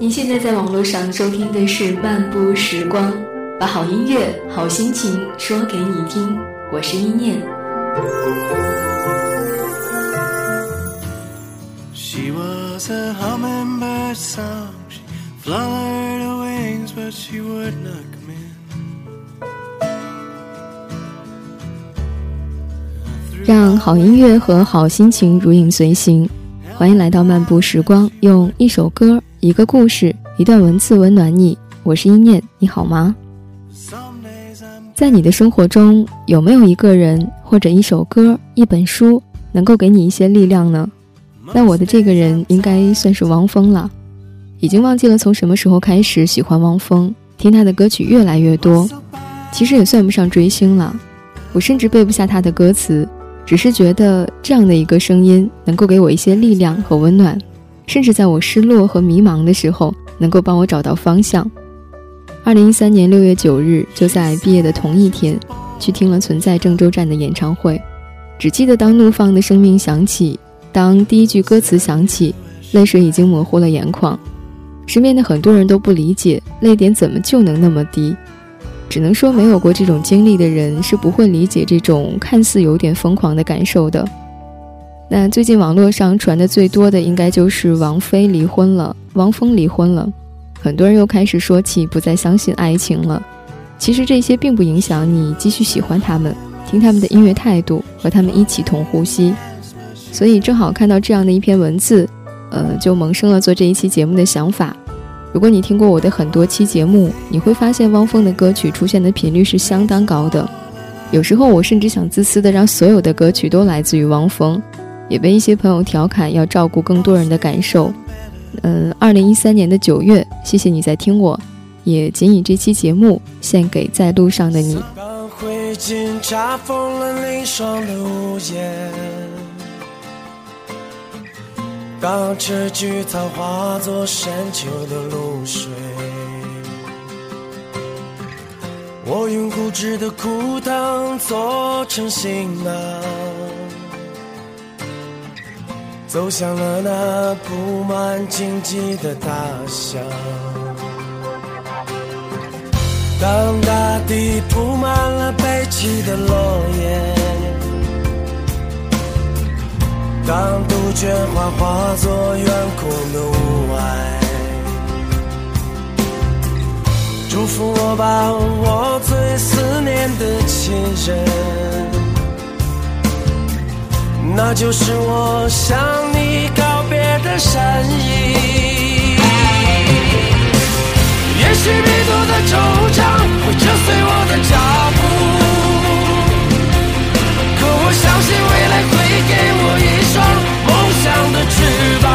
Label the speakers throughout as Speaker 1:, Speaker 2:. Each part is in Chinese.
Speaker 1: 您现在在网络上收听的是《漫步时光》，把好音乐、好心情说给你听。我是一念。让好音乐和好心情如影随形。欢迎来到漫步时光，用一首歌、一个故事、一段文字温暖你。我是一念，你好吗？在你的生活中，有没有一个人或者一首歌、一本书，能够给你一些力量呢？那我的这个人应该算是汪峰了。已经忘记了从什么时候开始喜欢汪峰，听他的歌曲越来越多。其实也算不上追星了，我甚至背不下他的歌词。只是觉得这样的一个声音能够给我一些力量和温暖，甚至在我失落和迷茫的时候，能够帮我找到方向。二零一三年六月九日，就在毕业的同一天，去听了《存在郑州站》的演唱会。只记得当怒放的生命响起，当第一句歌词响起，泪水已经模糊了眼眶。身边的很多人都不理解，泪点怎么就能那么低？只能说，没有过这种经历的人是不会理解这种看似有点疯狂的感受的。那最近网络上传的最多的，应该就是王菲离婚了，汪峰离婚了，很多人又开始说起不再相信爱情了。其实这些并不影响你继续喜欢他们，听他们的音乐态度，和他们一起同呼吸。所以正好看到这样的一篇文字，呃，就萌生了做这一期节目的想法。如果你听过我的很多期节目，你会发现汪峰的歌曲出现的频率是相当高的。有时候我甚至想自私的让所有的歌曲都来自于汪峰，也被一些朋友调侃要照顾更多人的感受。嗯，二零一三年的九月，谢谢你在听我，也仅以这期节目献给在路上的你。
Speaker 2: 当这菊草化作深秋的露水，我用固执的枯藤做成行囊，走向了那布满荆棘的大象。当大地铺满了悲泣的落叶。当杜鹃花化作远空的雾霭，祝福我吧，我最思念的亲人，那就是我向你告别的身影。也许迷途的惆怅会折碎我的脚步，可我相信未来会给我一双。梦想的翅膀，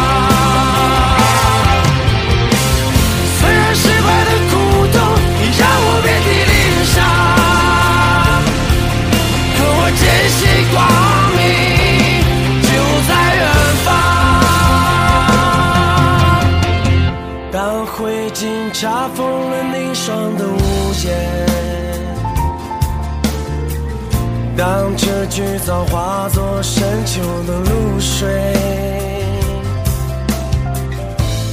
Speaker 2: 当这菊草化作深秋的露水，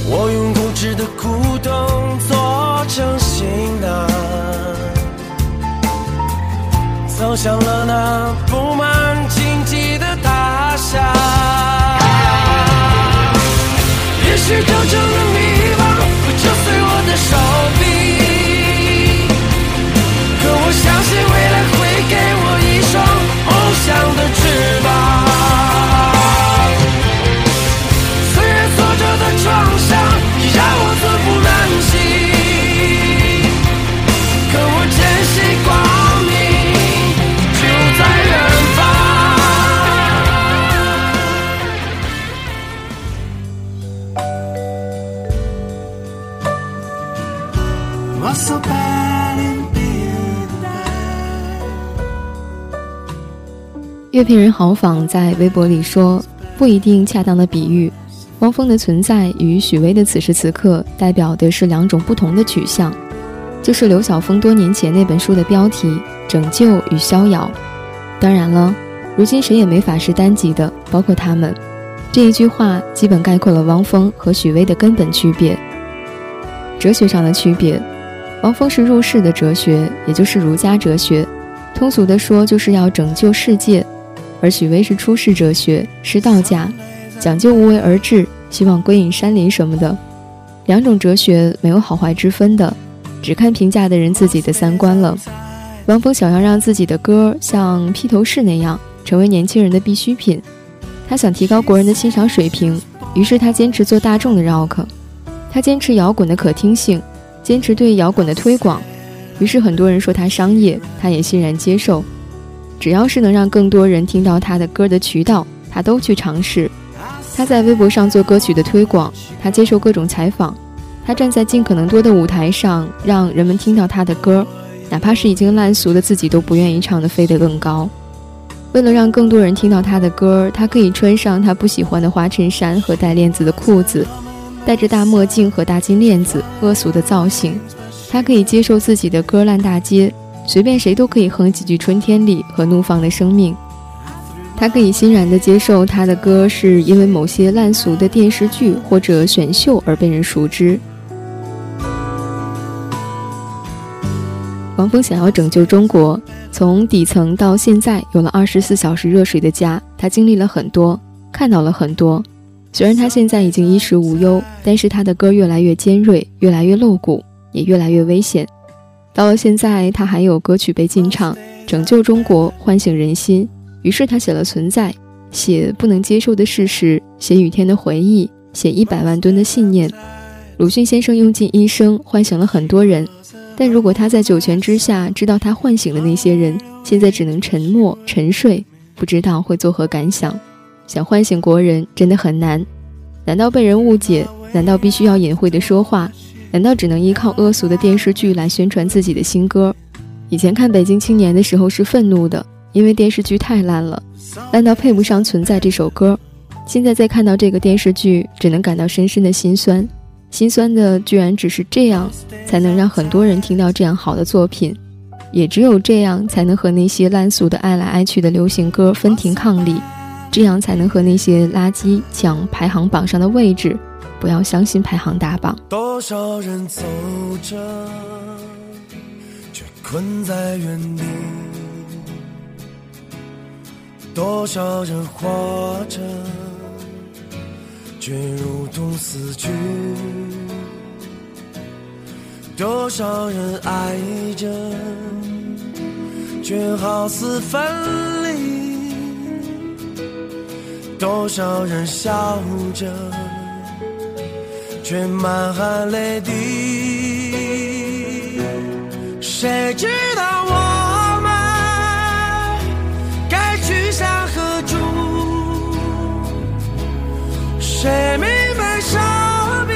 Speaker 2: 我用固执的古董做成行囊，走向了那布满荆棘的大厦。也许征程的迷茫会折碎我的手臂，
Speaker 1: 乐评人豪仿在微博里说：“不一定恰当的比喻，汪峰的存在与许巍的此时此刻代表的是两种不同的取向，就是刘晓峰多年前那本书的标题《拯救与逍遥》。当然了，如今谁也没法是单极的，包括他们。这一句话基本概括了汪峰和许巍的根本区别。哲学上的区别。汪峰是入世的哲学，也就是儒家哲学，通俗的说就是要拯救世界；而许巍是出世哲学，是道家，讲究无为而治，希望归隐山林什么的。两种哲学没有好坏之分的，只看评价的人自己的三观了。王峰想要让自己的歌像披头士那样，成为年轻人的必需品。他想提高国人的欣赏水平，于是他坚持做大众的 rock，他坚持摇滚的可听性。坚持对摇滚的推广，于是很多人说他商业，他也欣然接受。只要是能让更多人听到他的歌的渠道，他都去尝试。他在微博上做歌曲的推广，他接受各种采访，他站在尽可能多的舞台上，让人们听到他的歌，哪怕是已经烂俗的自己都不愿意唱的飞得更高。为了让更多人听到他的歌，他可以穿上他不喜欢的花衬衫和带链子的裤子。戴着大墨镜和大金链子，恶俗的造型，他可以接受自己的歌烂大街，随便谁都可以哼几句《春天里》和《怒放的生命》。他可以欣然地接受他的歌是因为某些烂俗的电视剧或者选秀而被人熟知。王峰想要拯救中国，从底层到现在有了二十四小时热水的家，他经历了很多，看到了很多。虽然他现在已经衣食无忧，但是他的歌越来越尖锐，越来越露骨，也越来越危险。到了现在，他还有歌曲被禁唱，拯救中国，唤醒人心。于是他写了《存在》，写不能接受的事实，写雨天的回忆，写一百万吨的信念。鲁迅先生用尽一生唤醒了很多人，但如果他在九泉之下知道他唤醒的那些人现在只能沉默沉睡，不知道会作何感想。想唤醒国人真的很难，难道被人误解？难道必须要隐晦的说话？难道只能依靠恶俗的电视剧来宣传自己的新歌？以前看《北京青年》的时候是愤怒的，因为电视剧太烂了，烂到配不上《存在》这首歌。现在再看到这个电视剧，只能感到深深的心酸。心酸的居然只是这样，才能让很多人听到这样好的作品，也只有这样才能和那些烂俗的爱来爱去的流行歌分庭抗礼。这样才能和那些垃圾抢排行榜上的位置，不要相信排行大榜。
Speaker 2: 多少人走着，却困在原地；多少人活着，却如同死去；多少人爱着，却好似分离。多少人笑着，却满含泪滴。谁知道我们该去向何处？谁明白生命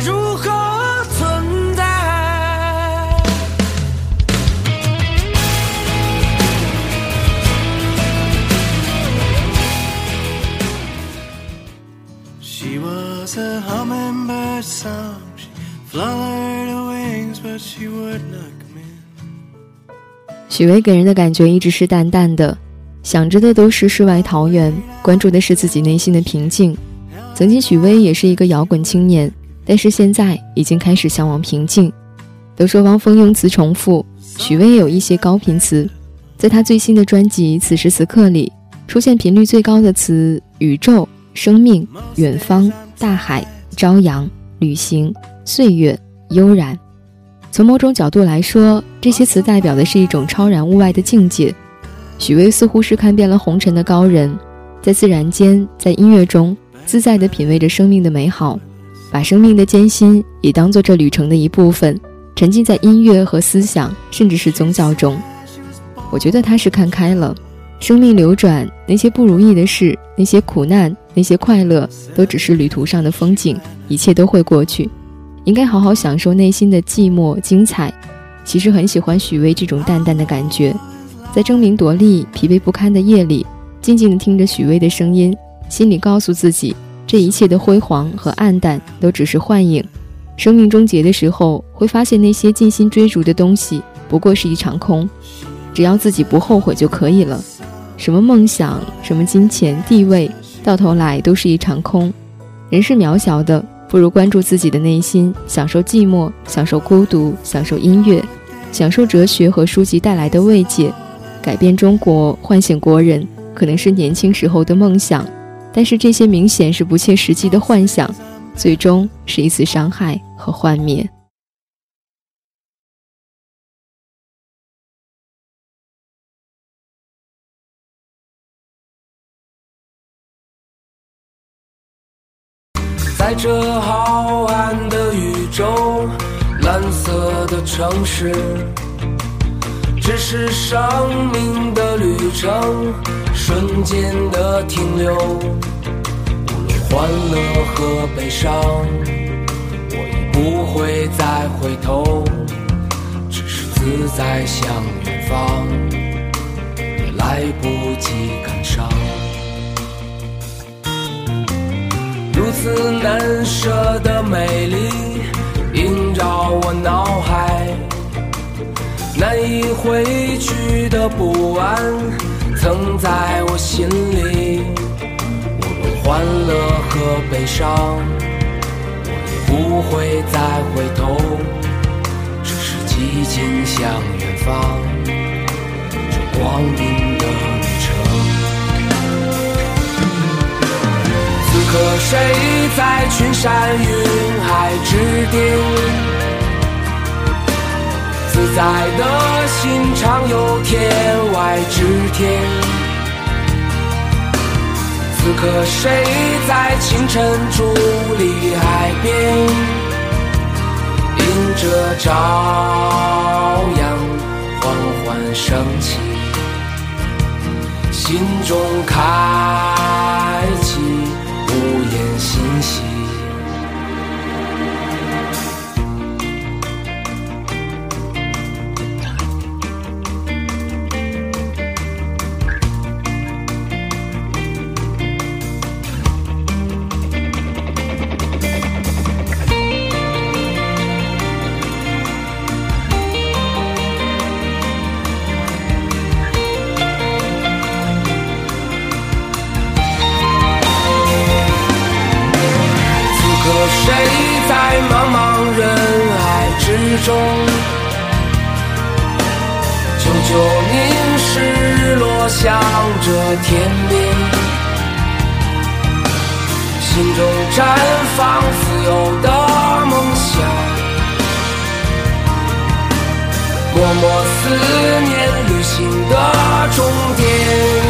Speaker 2: 如何存在？
Speaker 1: 许巍给人的感觉一直是淡淡的，想着的都是世外桃源，关注的是自己内心的平静。曾经许巍也是一个摇滚青年，但是现在已经开始向往平静。都说汪峰用词重复，许巍也有一些高频词。在他最新的专辑《此时此刻》里，出现频率最高的词：宇宙、生命、远方、大海、朝阳、旅行、岁月、悠然。从某种角度来说，这些词代表的是一种超然物外的境界。许巍似乎是看遍了红尘的高人，在自然间，在音乐中，自在地品味着生命的美好，把生命的艰辛也当做这旅程的一部分，沉浸在音乐和思想，甚至是宗教中。我觉得他是看开了，生命流转，那些不如意的事，那些苦难，那些快乐，都只是旅途上的风景，一切都会过去。应该好好享受内心的寂寞精彩。其实很喜欢许巍这种淡淡的感觉，在争名夺利、疲惫不堪的夜里，静静地听着许巍的声音，心里告诉自己，这一切的辉煌和暗淡都只是幻影。生命终结的时候，会发现那些尽心追逐的东西不过是一场空。只要自己不后悔就可以了。什么梦想，什么金钱地位，到头来都是一场空。人是渺小的，不如关注自己的内心，享受寂寞，享受孤独，享受音乐，享受哲学和书籍带来的慰藉。改变中国，唤醒国人，可能是年轻时候的梦想，但是这些明显是不切实际的幻想，最终是一次伤害和幻灭。
Speaker 3: 在这浩瀚的宇宙，蓝色的城市，只是生命的旅程，瞬间的停留。无论欢乐和悲伤，我已不会再回头，只是自在向远方，也来不及感伤。如此难舍的美丽萦绕我脑海，难以挥去的不安曾在我心里。无论欢乐和悲伤，我也不会再回头，只是寂静向远方，这光阴的。旅程。此刻谁在群山云海之巅？自在的心常有天外之天。此刻谁在清晨伫立海边？迎着朝阳缓缓升起，心中开中，久久凝视日落向着天边，心中绽放自由的梦想，默默思念旅行的终点。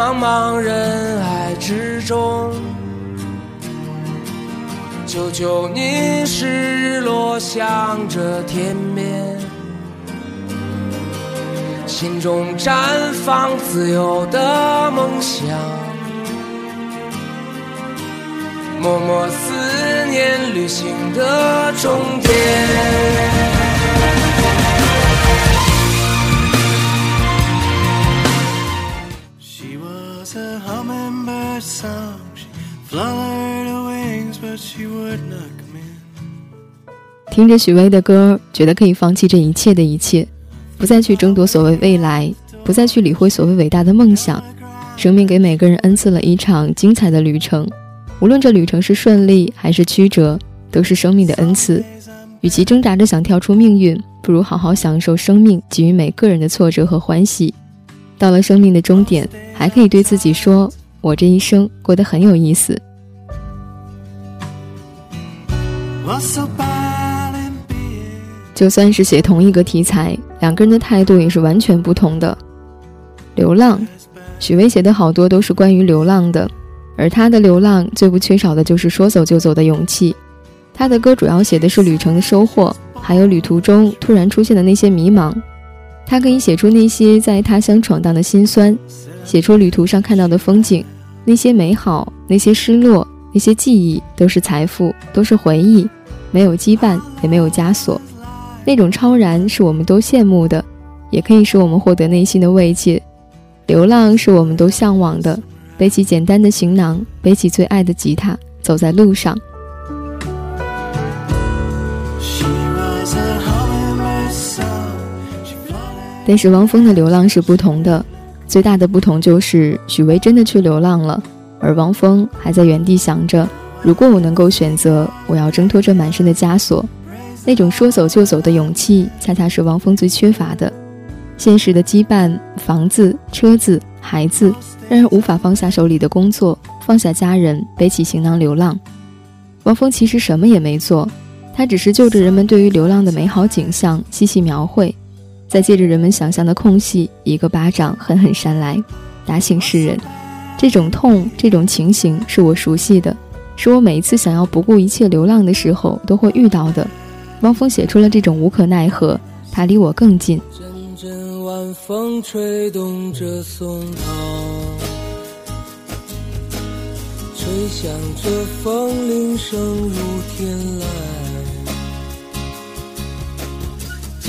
Speaker 3: 茫茫人海之中，久久凝视落向着天边，心中绽放自由的梦想，默默思念旅行的终点。
Speaker 1: 听着许巍的歌，觉得可以放弃这一切的一切，不再去争夺所谓未来，不再去理会所谓伟大的梦想。生命给每个人恩赐了一场精彩的旅程，无论这旅程是顺利还是曲折，都是生命的恩赐。与其挣扎着想跳出命运，不如好好享受生命给予每个人的挫折和欢喜。到了生命的终点，还可以对自己说：“我这一生过得很有意思。”就算是写同一个题材，两个人的态度也是完全不同的。流浪。许巍写的好多都是关于流浪的，而他的流浪最不缺少的就是说走就走的勇气。他的歌主要写的是旅程的收获，还有旅途中突然出现的那些迷茫。他可以写出那些在他乡闯荡的辛酸，写出旅途上看到的风景，那些美好，那些失落，那些记忆都是财富，都是回忆，没有羁绊，也没有枷锁。那种超然是我们都羡慕的，也可以使我们获得内心的慰藉。流浪是我们都向往的，背起简单的行囊，背起最爱的吉他，走在路上。但是汪峰的流浪是不同的，最大的不同就是许巍真的去流浪了，而汪峰还在原地想着：如果我能够选择，我要挣脱这满身的枷锁。那种说走就走的勇气，恰恰是汪峰最缺乏的。现实的羁绊，房子、车子、孩子，让人无法放下手里的工作，放下家人，背起行囊流浪。汪峰其实什么也没做，他只是就着人们对于流浪的美好景象细细描绘，再借着人们想象的空隙，一个巴掌狠狠扇来，打醒世人。这种痛，这种情形是我熟悉的，是我每一次想要不顾一切流浪的时候都会遇到的。汪峰写出了这种无可奈何，他离我更近。
Speaker 3: 阵阵晚风吹动着松涛，吹响着风铃声如天籁。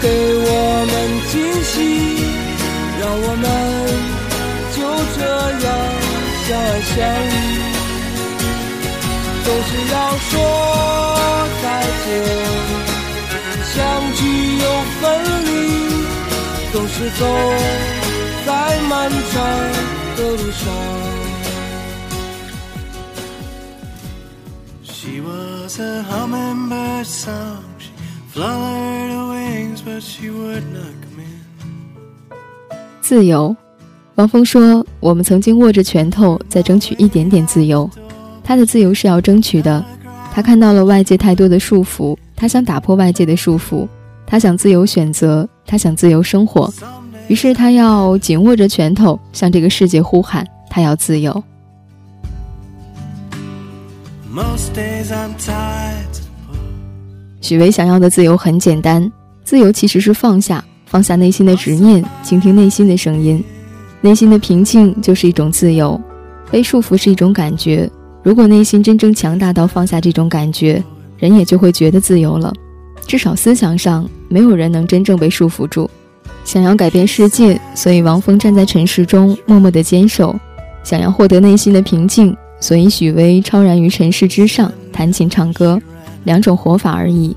Speaker 3: 给我们惊喜，让我们就这样相爱相依。总是要说再见，相聚又分离。总是走在漫长的路上。She was a hummingbird song, fluttered her but she would not come in.
Speaker 1: 自由，王峰说：“我们曾经握着拳头在争取一点点自由。他的自由是要争取的。他看到了外界太多的束缚，他想打破外界的束缚。”他想自由选择，他想自由生活，于是他要紧握着拳头，向这个世界呼喊：他要自由。许巍想要的自由很简单，自由其实是放下，放下内心的执念，倾听内心的声音。内心的平静就是一种自由，被束缚是一种感觉。如果内心真正强大到放下这种感觉，人也就会觉得自由了。至少思想上，没有人能真正被束缚住。想要改变世界，所以王峰站在尘世中默默的坚守；想要获得内心的平静，所以许巍超然于尘世之上，弹琴唱歌，两种活法而已。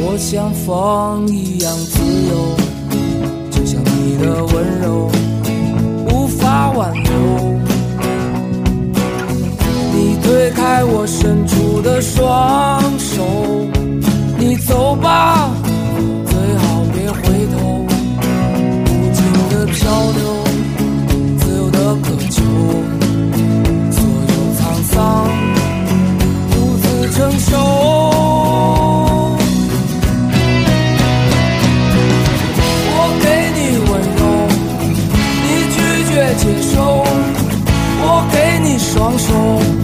Speaker 3: 我像风一样自由，就像你的温柔无法挽留。你推开。我伸出的双手，你走吧，双手。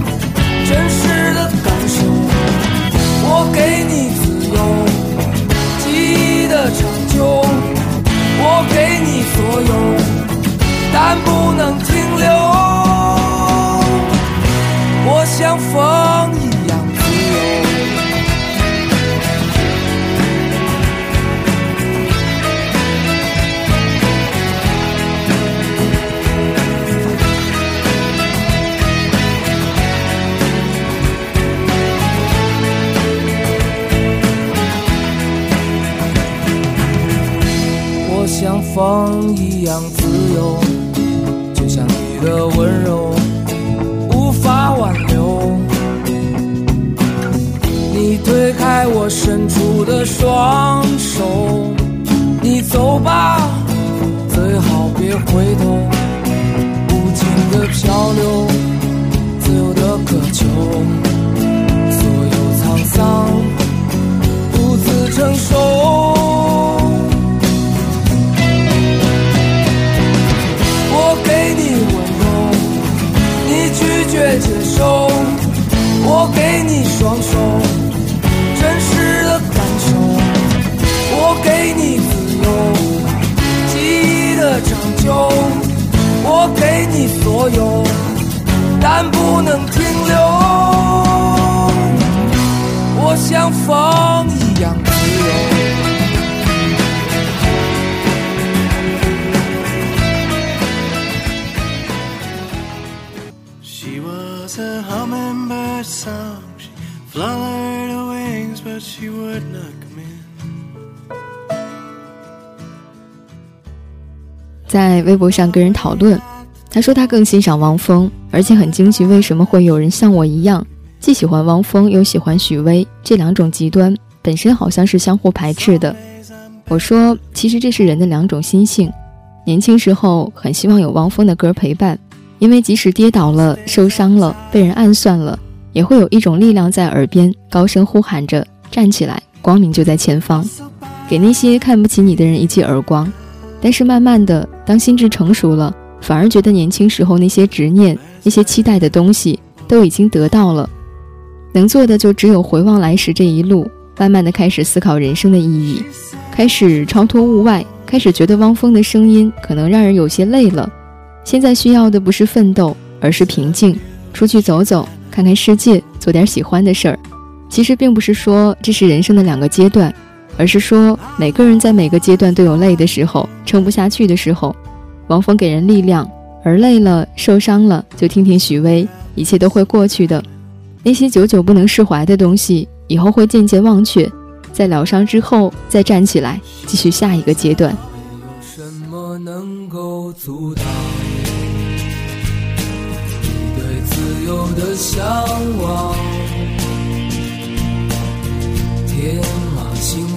Speaker 1: 博上跟人讨论，他说他更欣赏汪峰，而且很惊奇为什么会有人像我一样，既喜欢汪峰又喜欢许巍，这两种极端本身好像是相互排斥的。我说，其实这是人的两种心性。年轻时候很希望有汪峰的歌陪伴，因为即使跌倒了、受伤了、被人暗算了，也会有一种力量在耳边高声呼喊着：“站起来，光明就在前方。”给那些看不起你的人一记耳光。但是慢慢的，当心智成熟了，反而觉得年轻时候那些执念、那些期待的东西都已经得到了，能做的就只有回望来时这一路，慢慢的开始思考人生的意义，开始超脱物外，开始觉得汪峰的声音可能让人有些累了。现在需要的不是奋斗，而是平静，出去走走，看看世界，做点喜欢的事儿。其实并不是说这是人生的两个阶段。而是说，每个人在每个阶段都有累的时候，撑不下去的时候。王峰给人力量，而累了、受伤了，就听听许巍，一切都会过去的。那些久久不能释怀的东西，以后会渐渐忘却，在疗伤之后再站起来，继续下一个阶段。
Speaker 3: 有什么能够阻挡你对自由的向往？天。马行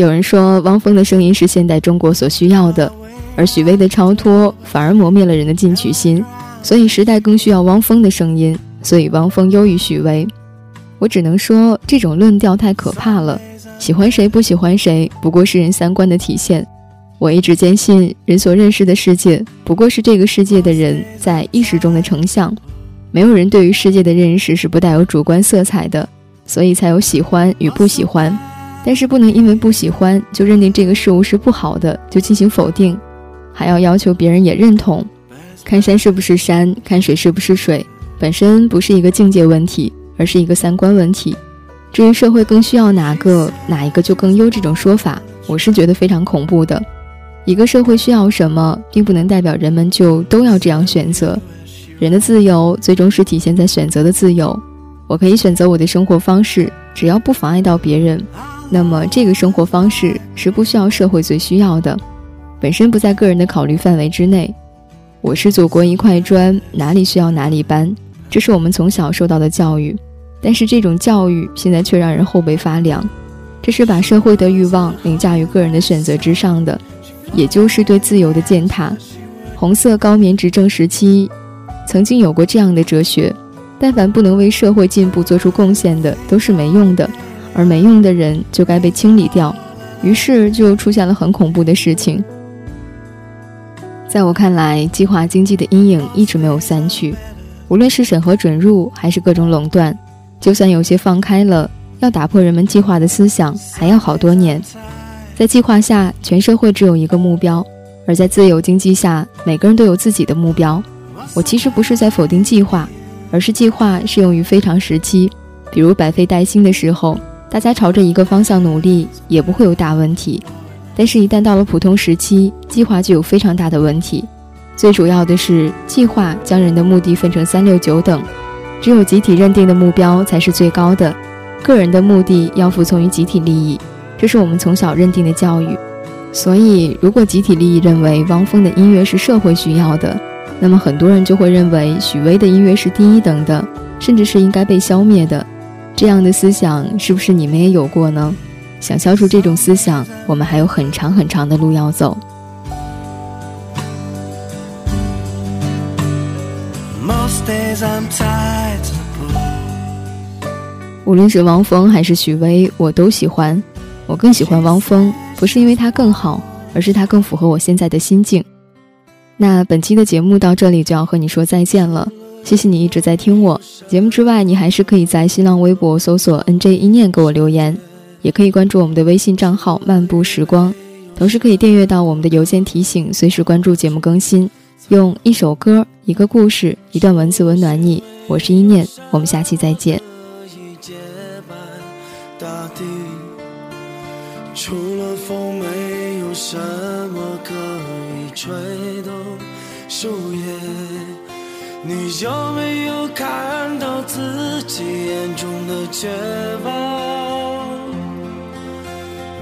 Speaker 1: 有人说，汪峰的声音是现代中国所需要的，而许巍的超脱反而磨灭了人的进取心，所以时代更需要汪峰的声音，所以汪峰优于许巍。我只能说，这种论调太可怕了。喜欢谁不喜欢谁，不过是人三观的体现。我一直坚信，人所认识的世界，不过是这个世界的人在意识中的成像。没有人对于世界的认识是不带有主观色彩的，所以才有喜欢与不喜欢。但是不能因为不喜欢就认定这个事物是不好的，就进行否定，还要要求别人也认同。看山是不是山，看水是不是水，本身不是一个境界问题，而是一个三观问题。至于社会更需要哪个，哪一个就更优这种说法，我是觉得非常恐怖的。一个社会需要什么，并不能代表人们就都要这样选择。人的自由最终是体现在选择的自由。我可以选择我的生活方式，只要不妨碍到别人。那么这个生活方式是不需要社会最需要的，本身不在个人的考虑范围之内。我是祖国一块砖，哪里需要哪里搬，这是我们从小受到的教育。但是这种教育现在却让人后背发凉，这是把社会的欲望凌驾于个人的选择之上的，也就是对自由的践踏。红色高棉执政时期，曾经有过这样的哲学：但凡不能为社会进步做出贡献的，都是没用的。而没用的人就该被清理掉，于是就出现了很恐怖的事情。在我看来，计划经济的阴影一直没有散去，无论是审核准入还是各种垄断，就算有些放开了，要打破人们计划的思想，还要好多年。在计划下，全社会只有一个目标；而在自由经济下，每个人都有自己的目标。我其实不是在否定计划，而是计划适用于非常时期，比如百废待兴的时候。大家朝着一个方向努力，也不会有大问题。但是，一旦到了普通时期，计划就有非常大的问题。最主要的是，计划将人的目的分成三六九等，只有集体认定的目标才是最高的，个人的目的要服从于集体利益，这是我们从小认定的教育。所以，如果集体利益认为汪峰的音乐是社会需要的，那么很多人就会认为许巍的音乐是第一等的，甚至是应该被消灭的。这样的思想是不是你们也有过呢？想消除这种思想，我们还有很长很长的路要走。无论是汪峰还是许巍，我都喜欢。我更喜欢汪峰，不是因为他更好，而是他更符合我现在的心境。那本期的节目到这里就要和你说再见了。谢谢你一直在听我节目之外，你还是可以在新浪微博搜索 “nj 一念”给我留言，也可以关注我们的微信账号“漫步时光”，同时可以订阅到我们的邮件提醒，随时关注节目更新。用一首歌、一个故事、一段文字温暖你。我是一念，我们下期再见。除了风，没有什么可以吹动树叶。你有没有看到自己眼中的绝望？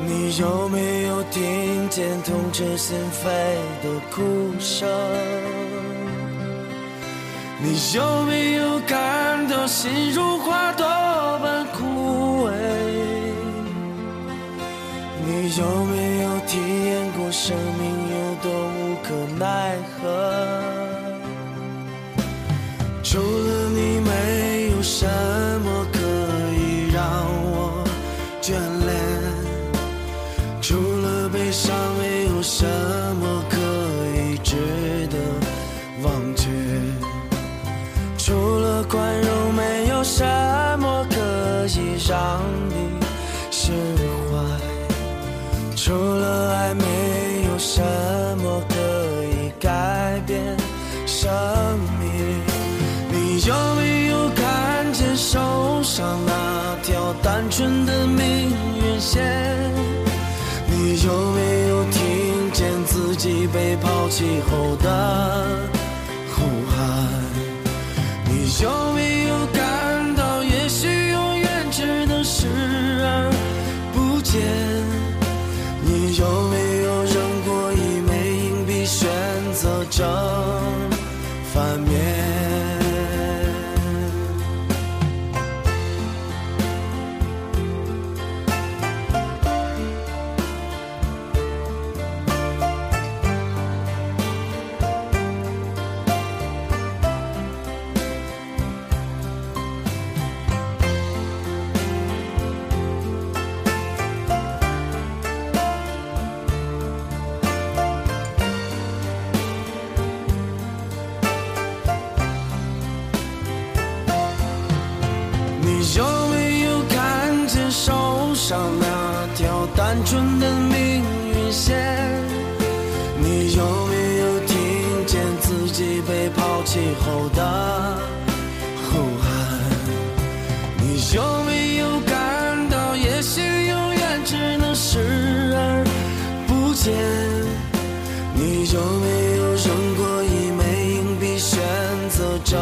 Speaker 1: 你有没有听见痛彻心扉的哭声？你有没有感到心如花朵般枯萎？你有没有体验过生命有多无可奈何？你有没有听见自己被抛弃后的呼喊？你有没有感到，也许永远只能视而不见？你有没有扔过一枚硬币，选择着条单
Speaker 2: 纯的命运线你有没有听见自己被抛弃后的呼喊？你有没有感到也许永远只能视而不见？你有没有扔过一枚硬币选择正